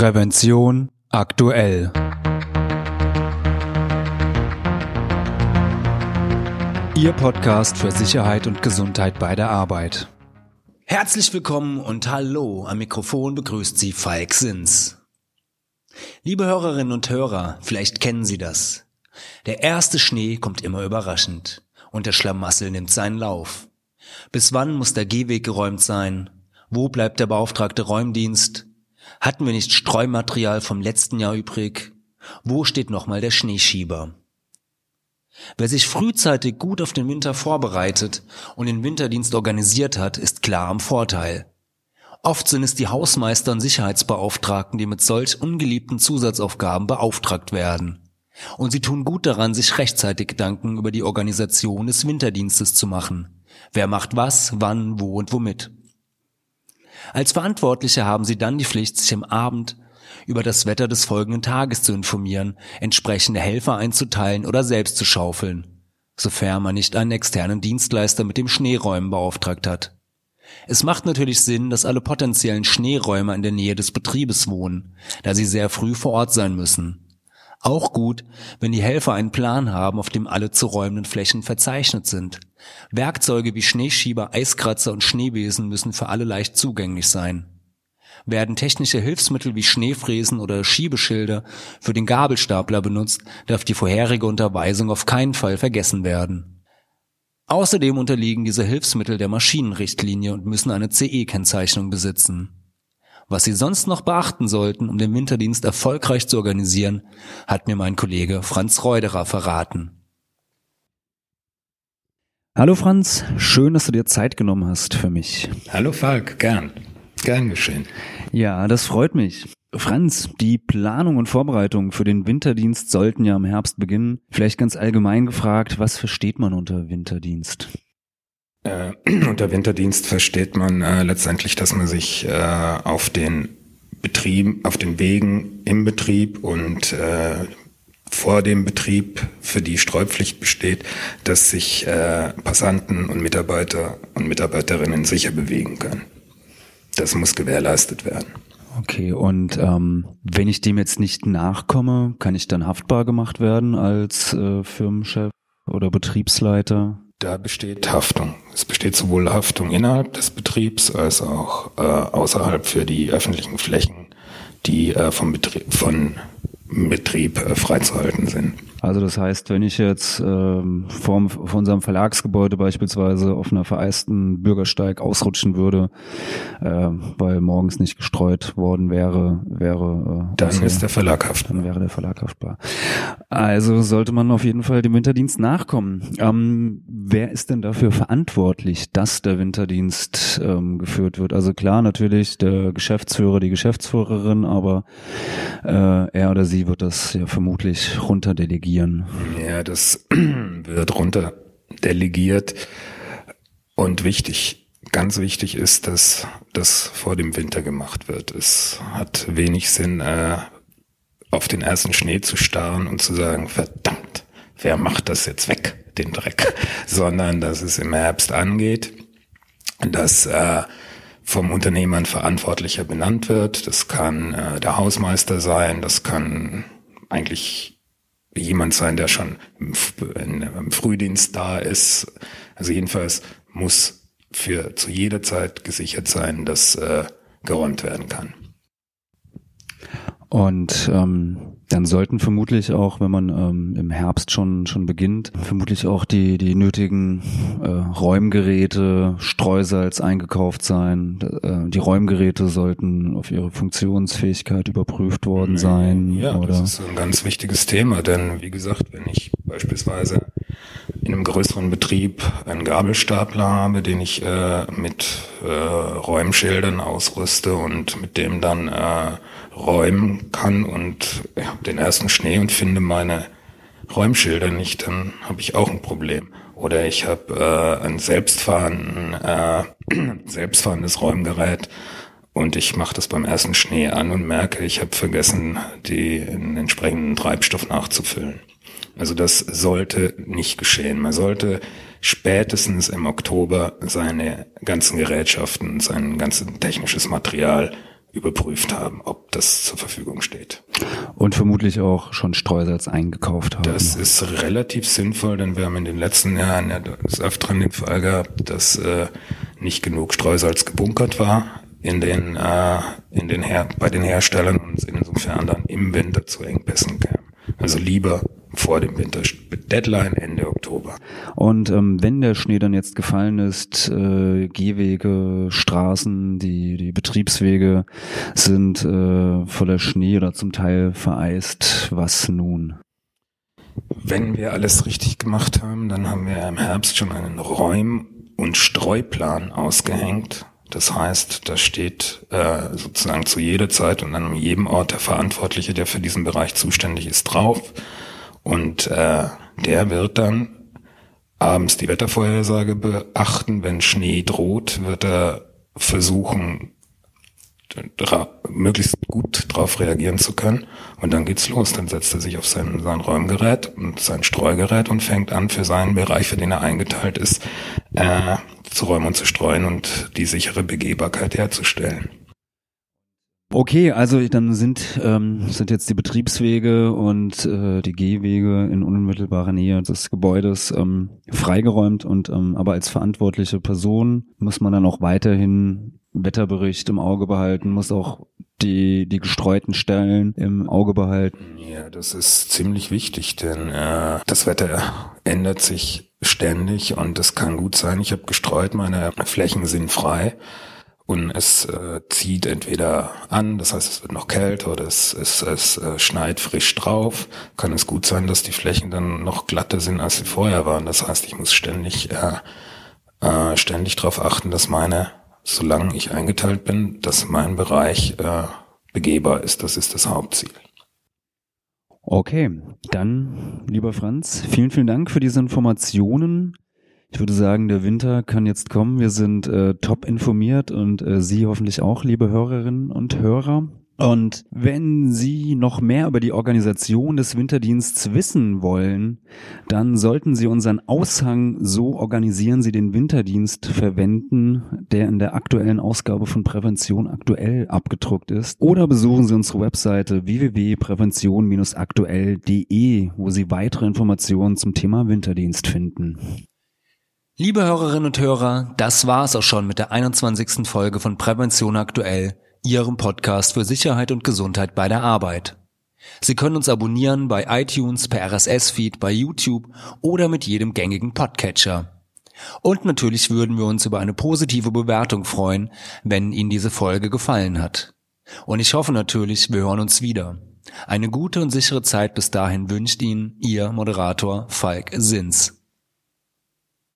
Prävention aktuell. Ihr Podcast für Sicherheit und Gesundheit bei der Arbeit. Herzlich willkommen und hallo, am Mikrofon begrüßt Sie Falk Sins. Liebe Hörerinnen und Hörer, vielleicht kennen Sie das. Der erste Schnee kommt immer überraschend und der Schlamassel nimmt seinen Lauf. Bis wann muss der Gehweg geräumt sein? Wo bleibt der beauftragte Räumdienst? Hatten wir nicht Streumaterial vom letzten Jahr übrig? Wo steht nochmal der Schneeschieber? Wer sich frühzeitig gut auf den Winter vorbereitet und den Winterdienst organisiert hat, ist klar am Vorteil. Oft sind es die Hausmeister und Sicherheitsbeauftragten, die mit solch ungeliebten Zusatzaufgaben beauftragt werden. Und sie tun gut daran, sich rechtzeitig Gedanken über die Organisation des Winterdienstes zu machen. Wer macht was, wann, wo und womit. Als Verantwortliche haben sie dann die Pflicht, sich am Abend über das Wetter des folgenden Tages zu informieren, entsprechende Helfer einzuteilen oder selbst zu schaufeln, sofern man nicht einen externen Dienstleister mit dem Schneeräumen beauftragt hat. Es macht natürlich Sinn, dass alle potenziellen Schneeräumer in der Nähe des Betriebes wohnen, da sie sehr früh vor Ort sein müssen. Auch gut, wenn die Helfer einen Plan haben, auf dem alle zu räumenden Flächen verzeichnet sind. Werkzeuge wie Schneeschieber, Eiskratzer und Schneebesen müssen für alle leicht zugänglich sein. Werden technische Hilfsmittel wie Schneefräsen oder Schiebeschilder für den Gabelstapler benutzt, darf die vorherige Unterweisung auf keinen Fall vergessen werden. Außerdem unterliegen diese Hilfsmittel der Maschinenrichtlinie und müssen eine CE-Kennzeichnung besitzen. Was Sie sonst noch beachten sollten, um den Winterdienst erfolgreich zu organisieren, hat mir mein Kollege Franz Reuderer verraten. Hallo Franz, schön, dass du dir Zeit genommen hast für mich. Hallo Falk, gern. Gern geschehen. Ja, das freut mich. Franz, die Planung und Vorbereitung für den Winterdienst sollten ja im Herbst beginnen. Vielleicht ganz allgemein gefragt, was versteht man unter Winterdienst? Äh, unter Winterdienst versteht man äh, letztendlich, dass man sich äh, auf den Betrieb, auf den Wegen im Betrieb und äh, vor dem Betrieb, für die Streupflicht besteht, dass sich äh, Passanten und Mitarbeiter und Mitarbeiterinnen sicher bewegen können. Das muss gewährleistet werden. Okay, und ähm, wenn ich dem jetzt nicht nachkomme, kann ich dann haftbar gemacht werden als äh, Firmenchef oder Betriebsleiter? Da besteht Haftung. Es besteht sowohl Haftung innerhalb des Betriebs als auch äh, außerhalb für die öffentlichen Flächen, die äh, vom Betrieb, von Betrieb äh, freizuhalten sind. Also das heißt, wenn ich jetzt ähm, vor, vor unserem Verlagsgebäude beispielsweise auf einer vereisten Bürgersteig ausrutschen würde, äh, weil morgens nicht gestreut worden wäre, wäre äh, dann also, ist der Verlag haftbar. Dann wäre der Verlag haftbar. Also sollte man auf jeden Fall dem Winterdienst nachkommen. Ähm, wer ist denn dafür verantwortlich, dass der Winterdienst ähm, geführt wird? Also klar, natürlich der Geschäftsführer, die Geschäftsführerin, aber äh, er oder sie wird das ja vermutlich runterdelegieren delegieren? Ja, das wird runter delegiert. Und wichtig, ganz wichtig ist, dass das vor dem Winter gemacht wird. Es hat wenig Sinn, äh, auf den ersten Schnee zu starren und zu sagen, verdammt, wer macht das jetzt weg, den Dreck? Sondern, dass es im Herbst angeht, dass äh, vom Unternehmer ein Verantwortlicher benannt wird. Das kann äh, der Hausmeister sein, das kann eigentlich jemand sein, der schon im Frühdienst da ist. Also jedenfalls muss für zu jeder Zeit gesichert sein, dass äh, geräumt werden kann. Und ähm, dann sollten vermutlich auch, wenn man ähm, im Herbst schon schon beginnt, vermutlich auch die die nötigen äh, Räumgeräte, Streusalz eingekauft sein. Äh, die Räumgeräte sollten auf ihre Funktionsfähigkeit überprüft worden sein. Ja, oder? das ist ein ganz wichtiges Thema, denn wie gesagt, wenn ich beispielsweise in einem größeren Betrieb einen Gabelstapler habe, den ich äh, mit äh, Räumschildern ausrüste und mit dem dann äh, räumen kann und ja, den ersten Schnee und finde meine Räumschilder nicht, dann habe ich auch ein Problem. Oder ich habe äh, ein selbstfahren, äh, selbstfahrendes Räumgerät und ich mache das beim ersten Schnee an und merke, ich habe vergessen, die den entsprechenden Treibstoff nachzufüllen. Also das sollte nicht geschehen. Man sollte spätestens im Oktober seine ganzen Gerätschaften, sein ganzes technisches Material überprüft haben, ob das zur Verfügung steht. Und vermutlich auch schon Streusalz eingekauft haben. Das ist relativ sinnvoll, denn wir haben in den letzten Jahren ja des Öfteren den Fall gehabt, dass äh, nicht genug Streusalz gebunkert war in den, äh, in den Her bei den Herstellern und insofern dann im Winter zu Engpässen kam. Also lieber vor dem Winter. Deadline Ende Oktober. Und ähm, wenn der Schnee dann jetzt gefallen ist, äh, Gehwege, Straßen, die, die Betriebswege sind äh, voller Schnee oder zum Teil vereist, was nun? Wenn wir alles richtig gemacht haben, dann haben wir im Herbst schon einen Räum- und Streuplan ausgehängt. Das heißt, da steht äh, sozusagen zu jeder Zeit und an jedem Ort der Verantwortliche, der für diesen Bereich zuständig ist, drauf. Und äh, der wird dann abends die Wettervorhersage beachten. Wenn Schnee droht, wird er versuchen, möglichst gut darauf reagieren zu können. Und dann geht's los. Dann setzt er sich auf sein, sein Räumgerät und sein Streugerät und fängt an, für seinen Bereich, für den er eingeteilt ist, äh, zu räumen und zu streuen und die sichere Begehbarkeit herzustellen. Okay, also dann sind ähm, sind jetzt die Betriebswege und äh, die Gehwege in unmittelbarer Nähe des Gebäudes ähm, freigeräumt und ähm, aber als verantwortliche Person muss man dann auch weiterhin Wetterbericht im Auge behalten, muss auch die die gestreuten Stellen im Auge behalten. Ja, das ist ziemlich wichtig, denn äh, das Wetter ändert sich ständig und es kann gut sein, ich habe gestreut, meine Flächen sind frei und es äh, zieht entweder an, das heißt es wird noch kälter oder es, es, es äh, schneit frisch drauf, kann es gut sein, dass die Flächen dann noch glatter sind, als sie vorher waren. Das heißt, ich muss ständig, äh, äh, ständig darauf achten, dass meine, solange ich eingeteilt bin, dass mein Bereich äh, begehbar ist. Das ist das Hauptziel. Okay, dann, lieber Franz, vielen, vielen Dank für diese Informationen. Ich würde sagen, der Winter kann jetzt kommen. Wir sind äh, top informiert und äh, Sie hoffentlich auch, liebe Hörerinnen und Hörer. Und wenn Sie noch mehr über die Organisation des Winterdiensts wissen wollen, dann sollten Sie unseren Aushang So organisieren Sie den Winterdienst verwenden, der in der aktuellen Ausgabe von Prävention aktuell abgedruckt ist. Oder besuchen Sie unsere Webseite www.prävention-aktuell.de, wo Sie weitere Informationen zum Thema Winterdienst finden. Liebe Hörerinnen und Hörer, das war's auch schon mit der 21. Folge von Prävention aktuell, Ihrem Podcast für Sicherheit und Gesundheit bei der Arbeit. Sie können uns abonnieren bei iTunes, per RSS-Feed, bei YouTube oder mit jedem gängigen Podcatcher. Und natürlich würden wir uns über eine positive Bewertung freuen, wenn Ihnen diese Folge gefallen hat. Und ich hoffe natürlich, wir hören uns wieder. Eine gute und sichere Zeit bis dahin wünscht Ihnen Ihr Moderator Falk Sins.